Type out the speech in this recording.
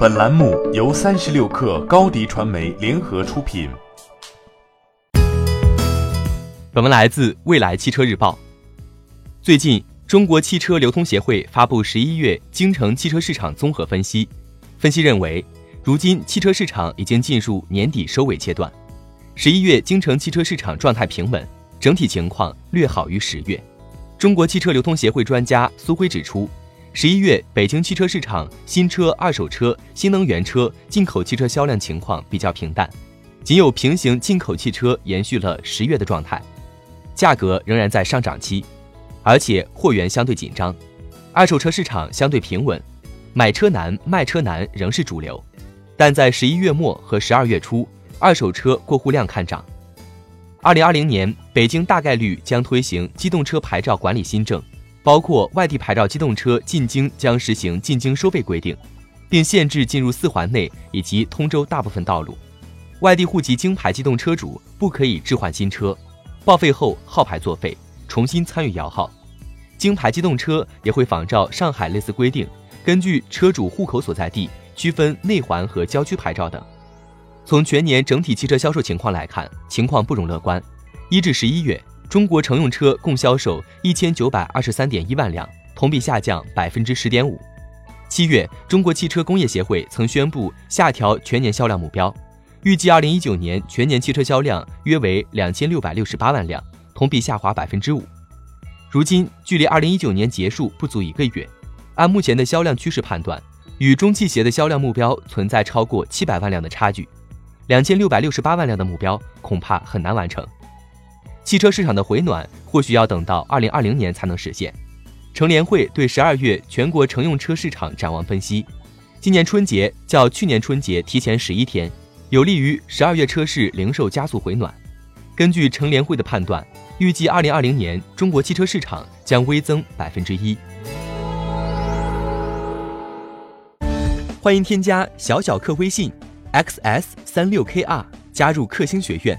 本栏目由三十六氪高低传媒联合出品。本文来自未来汽车日报。最近，中国汽车流通协会发布十一月京城汽车市场综合分析，分析认为，如今汽车市场已经进入年底收尾阶段。十一月京城汽车市场状态平稳，整体情况略好于十月。中国汽车流通协会专家苏辉指出。十一月，北京汽车市场新车、二手车、新能源车、进口汽车销量情况比较平淡，仅有平行进口汽车延续了十月的状态，价格仍然在上涨期，而且货源相对紧张。二手车市场相对平稳，买车难、卖车难仍是主流，但在十一月末和十二月初，二手车过户量看涨。二零二零年，北京大概率将推行机动车牌照管理新政。包括外地牌照机动车进京将实行进京收费规定，并限制进入四环内以及通州大部分道路。外地户籍京牌机动车主不可以置换新车，报废后号牌作废，重新参与摇号。京牌机动车也会仿照上海类似规定，根据车主户口所在地区分内环和郊区牌照等。从全年整体汽车销售情况来看，情况不容乐观。一至十一月。中国乘用车共销售一千九百二十三点一万辆，同比下降百分之十点五。七月，中国汽车工业协会曾宣布下调全年销量目标，预计二零一九年全年汽车销量约为两千六百六十八万辆，同比下滑百分之五。如今，距离二零一九年结束不足一个月，按目前的销量趋势判断，与中汽协的销量目标存在超过七百万辆的差距，两千六百六十八万辆的目标恐怕很难完成。汽车市场的回暖或许要等到二零二零年才能实现。乘联会对十二月全国乘用车市场展望分析，今年春节较去年春节提前十一天，有利于十二月车市零售加速回暖。根据乘联会的判断，预计二零二零年中国汽车市场将微增百分之一。欢迎添加小小客微信，xs 三六 kr，加入克星学院。